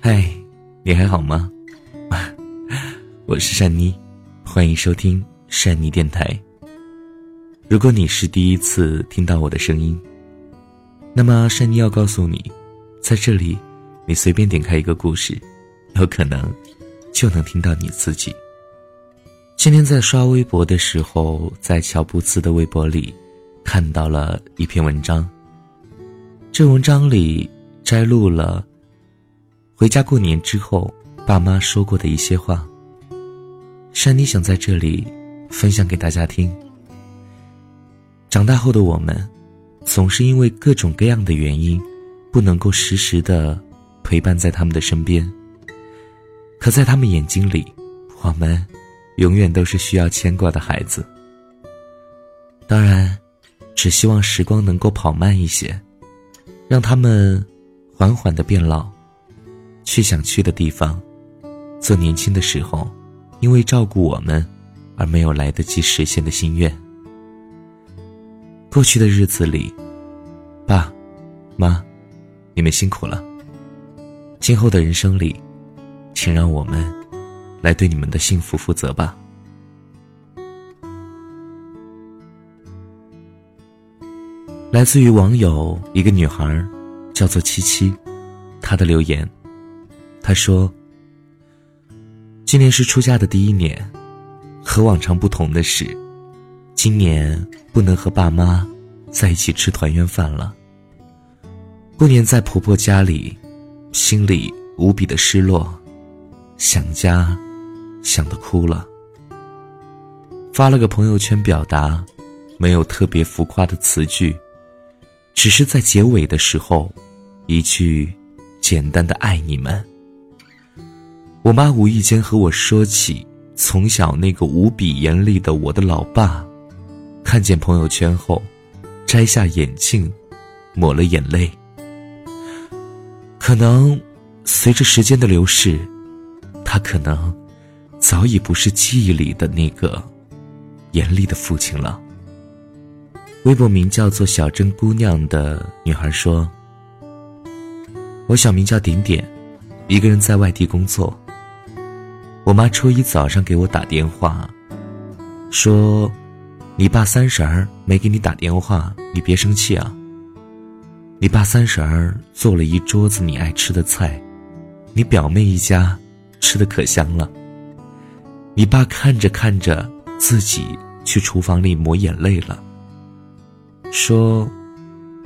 嗨，你还好吗？我是善妮，欢迎收听善妮电台。如果你是第一次听到我的声音，那么善妮要告诉你，在这里，你随便点开一个故事，有可能就能听到你自己。今天在刷微博的时候，在乔布斯的微博里看到了一篇文章。这文章里摘录了回家过年之后爸妈说过的一些话。珊妮想在这里分享给大家听。长大后的我们，总是因为各种各样的原因，不能够时时的陪伴在他们的身边。可在他们眼睛里，我们永远都是需要牵挂的孩子。当然，只希望时光能够跑慢一些，让他们缓缓的变老，去想去的地方，做年轻的时候。因为照顾我们，而没有来得及实现的心愿。过去的日子里，爸、妈，你们辛苦了。今后的人生里，请让我们来对你们的幸福负责吧。来自于网友一个女孩，叫做七七，她的留言，她说。今年是出嫁的第一年，和往常不同的是，今年不能和爸妈在一起吃团圆饭了。过年在婆婆家里，心里无比的失落，想家，想的哭了。发了个朋友圈表达，没有特别浮夸的词句，只是在结尾的时候，一句简单的“爱你们”。我妈无意间和我说起从小那个无比严厉的我的老爸，看见朋友圈后，摘下眼镜，抹了眼泪。可能随着时间的流逝，他可能早已不是记忆里的那个严厉的父亲了。微博名叫做“小镇姑娘”的女孩说：“我小名叫点点，一个人在外地工作。”我妈初一早上给我打电话，说：“你爸三十儿没给你打电话，你别生气啊。你爸三十儿做了一桌子你爱吃的菜，你表妹一家吃的可香了。你爸看着看着，自己去厨房里抹眼泪了，说：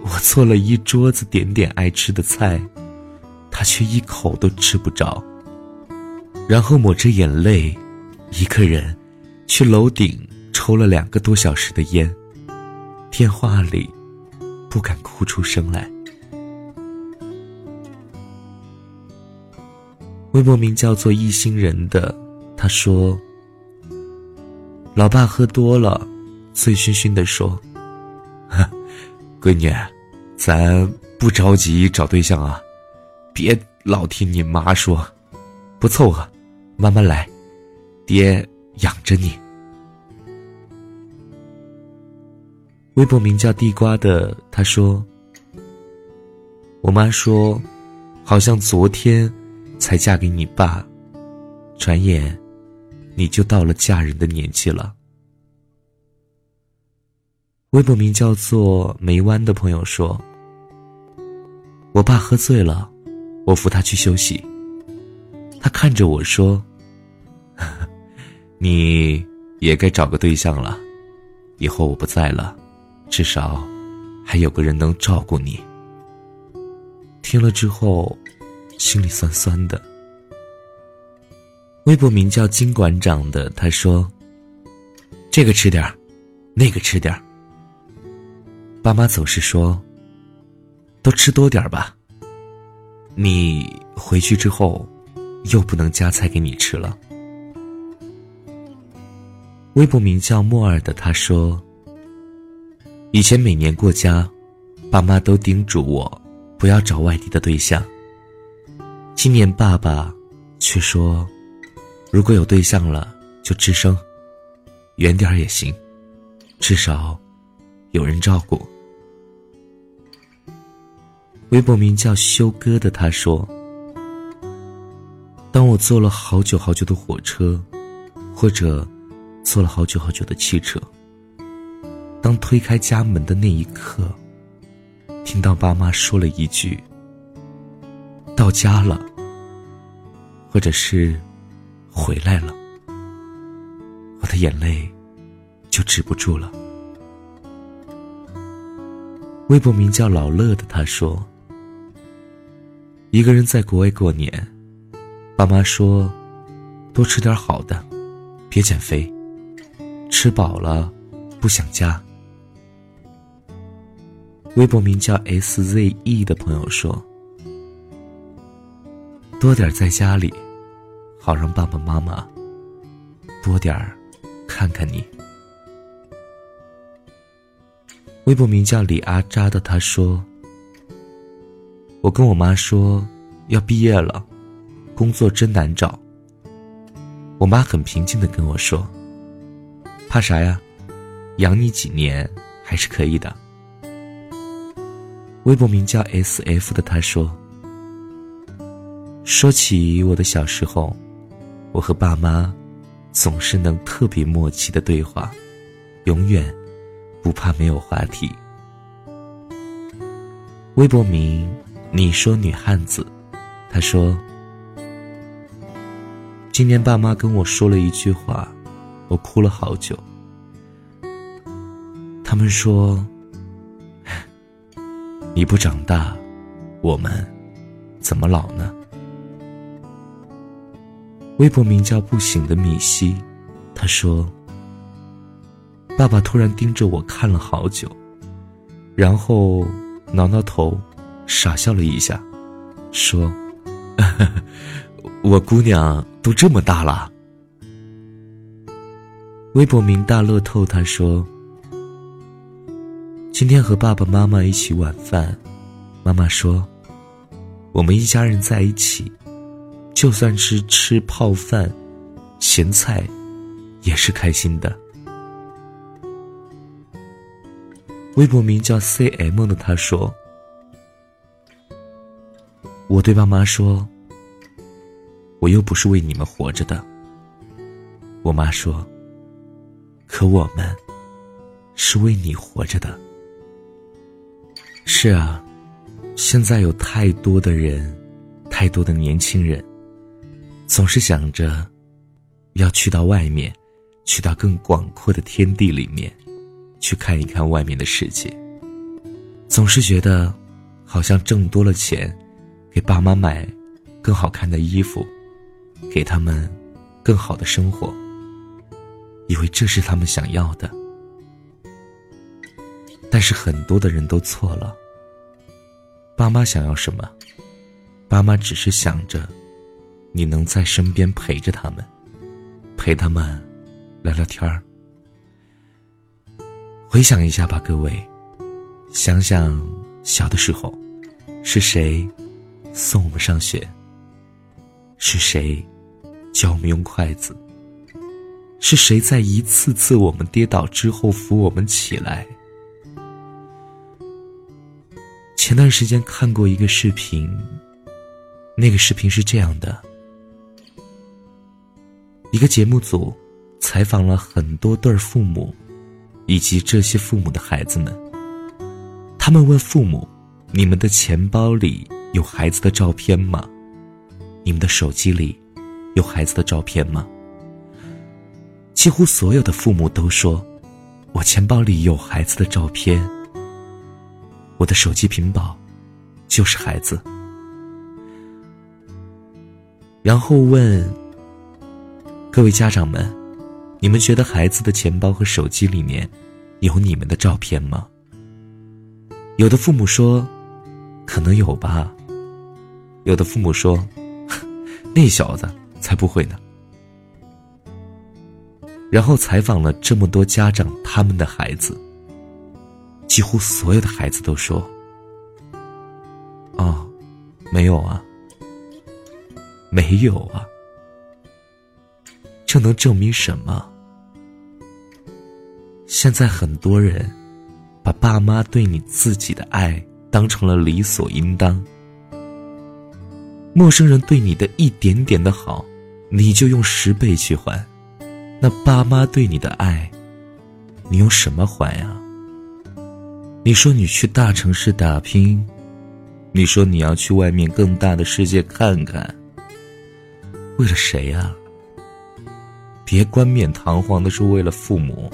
我做了一桌子点点爱吃的菜，他却一口都吃不着。”然后抹着眼泪，一个人去楼顶抽了两个多小时的烟，电话里不敢哭出声来。微博名叫做“一心人”的他说：“老爸喝多了，醉醺醺的说，闺女，咱不着急找对象啊，别老听你妈说，不凑合。”慢慢来，爹养着你。微博名叫地瓜的他说：“我妈说，好像昨天才嫁给你爸，转眼你就到了嫁人的年纪了。”微博名叫做梅湾的朋友说：“我爸喝醉了，我扶他去休息。”他看着我说：“你也该找个对象了，以后我不在了，至少还有个人能照顾你。”听了之后，心里酸酸的。微博名叫金馆长的他说：“这个吃点儿，那个吃点儿。”爸妈总是说：“都吃多点儿吧。”你回去之后。又不能夹菜给你吃了。微博名叫莫尔的他说：“以前每年过家，爸妈都叮嘱我不要找外地的对象。今年爸爸却说，如果有对象了，就吱声，远点儿也行，至少有人照顾。微博名叫修哥的他说：“当我坐了好久好久的火车，或者坐了好久好久的汽车，当推开家门的那一刻，听到爸妈说了一句‘到家了’，或者是‘回来了’，我的眼泪就止不住了。”微博名叫老乐的他说。一个人在国外过年，爸妈说：“多吃点好的，别减肥，吃饱了不想家。”微博名叫 SZE 的朋友说：“多点在家里，好让爸爸妈妈多点儿看看你。”微博名叫李阿扎的他说。我跟我妈说，要毕业了，工作真难找。我妈很平静的跟我说：“怕啥呀？养你几年还是可以的。”微博名叫 S.F 的他说：“说起我的小时候，我和爸妈总是能特别默契的对话，永远不怕没有话题。”微博名。你说女汉子，她说：“今年爸妈跟我说了一句话，我哭了好久。他们说，你不长大，我们怎么老呢？”微博名叫不醒的米西，他说：“爸爸突然盯着我看了好久，然后挠挠头。”傻笑了一下，说：“ 我姑娘都这么大了。”微博名大乐透他说：“今天和爸爸妈妈一起晚饭，妈妈说，我们一家人在一起，就算是吃泡饭、咸菜，也是开心的。”微博名叫 C.M 的他说。我对爸妈说：“我又不是为你们活着的。”我妈说：“可我们是为你活着的。”是啊，现在有太多的人，太多的年轻人，总是想着要去到外面，去到更广阔的天地里面，去看一看外面的世界。总是觉得好像挣多了钱。给爸妈买更好看的衣服，给他们更好的生活，以为这是他们想要的。但是很多的人都错了。爸妈想要什么？爸妈只是想着你能在身边陪着他们，陪他们聊聊天儿。回想一下吧，各位，想想小的时候是谁？送我们上学，是谁教我们用筷子？是谁在一次次我们跌倒之后扶我们起来？前段时间看过一个视频，那个视频是这样的：一个节目组采访了很多对父母，以及这些父母的孩子们，他们问父母：“你们的钱包里？”有孩子的照片吗？你们的手机里有孩子的照片吗？几乎所有的父母都说：“我钱包里有孩子的照片，我的手机屏保就是孩子。”然后问各位家长们：“你们觉得孩子的钱包和手机里面有你们的照片吗？”有的父母说：“可能有吧。”有的父母说：“那小子才不会呢。”然后采访了这么多家长，他们的孩子，几乎所有的孩子都说：“哦，没有啊，没有啊。”这能证明什么？现在很多人把爸妈对你自己的爱当成了理所应当。陌生人对你的一点点的好，你就用十倍去还。那爸妈对你的爱，你用什么还呀？你说你去大城市打拼，你说你要去外面更大的世界看看，为了谁呀？别冠冕堂皇的说为了父母。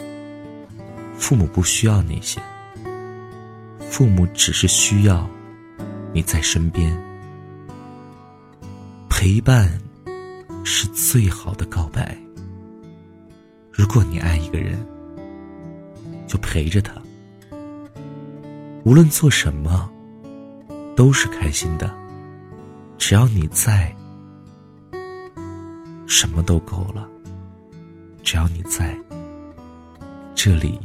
父母不需要那些，父母只是需要你在身边，陪伴是最好的告白。如果你爱一个人，就陪着他，无论做什么，都是开心的。只要你在，什么都够了。只要你在，这里。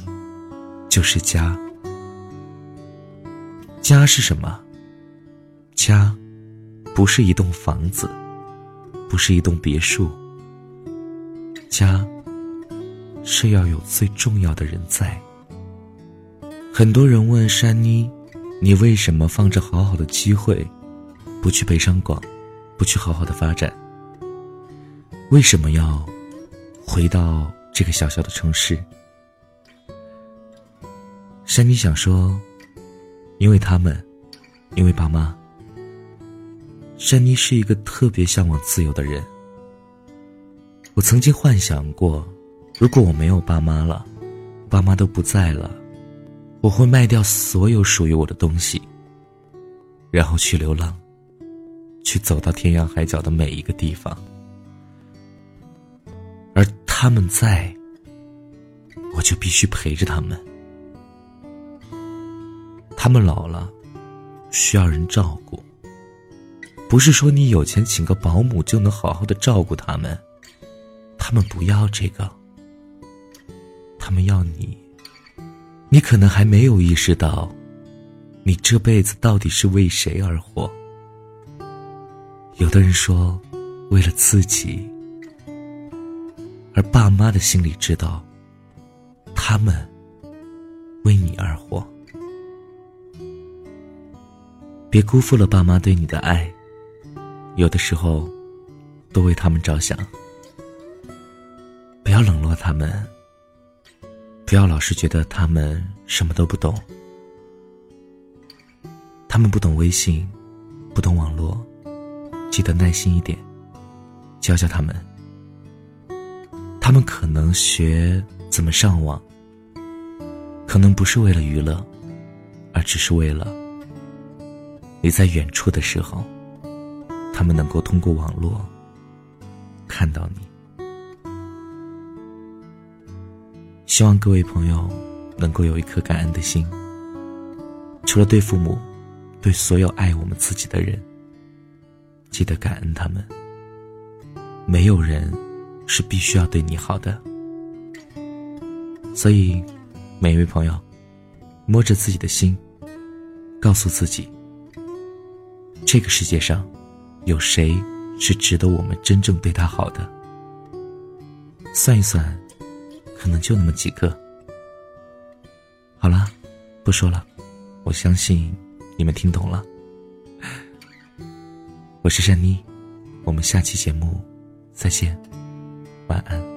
就是家。家是什么？家，不是一栋房子，不是一栋别墅。家，是要有最重要的人在。很多人问珊妮：“你为什么放着好好的机会，不去北上广，不去好好的发展？为什么要回到这个小小的城市？”珊妮想说，因为他们，因为爸妈。珊妮是一个特别向往自由的人。我曾经幻想过，如果我没有爸妈了，爸妈都不在了，我会卖掉所有属于我的东西，然后去流浪，去走到天涯海角的每一个地方。他们在，我就必须陪着他们。他们老了，需要人照顾。不是说你有钱请个保姆就能好好的照顾他们，他们不要这个。他们要你。你可能还没有意识到，你这辈子到底是为谁而活。有的人说，为了自己，而爸妈的心里知道，他们为你而活。别辜负了爸妈对你的爱，有的时候，多为他们着想。不要冷落他们，不要老是觉得他们什么都不懂。他们不懂微信，不懂网络，记得耐心一点，教教他们。他们可能学怎么上网，可能不是为了娱乐，而只是为了。你在远处的时候，他们能够通过网络看到你。希望各位朋友能够有一颗感恩的心。除了对父母，对所有爱我们自己的人，记得感恩他们。没有人是必须要对你好的，所以每一位朋友，摸着自己的心，告诉自己。这个世界上，有谁是值得我们真正对他好的？算一算，可能就那么几个。好了，不说了，我相信你们听懂了。我是珊妮，我们下期节目再见，晚安。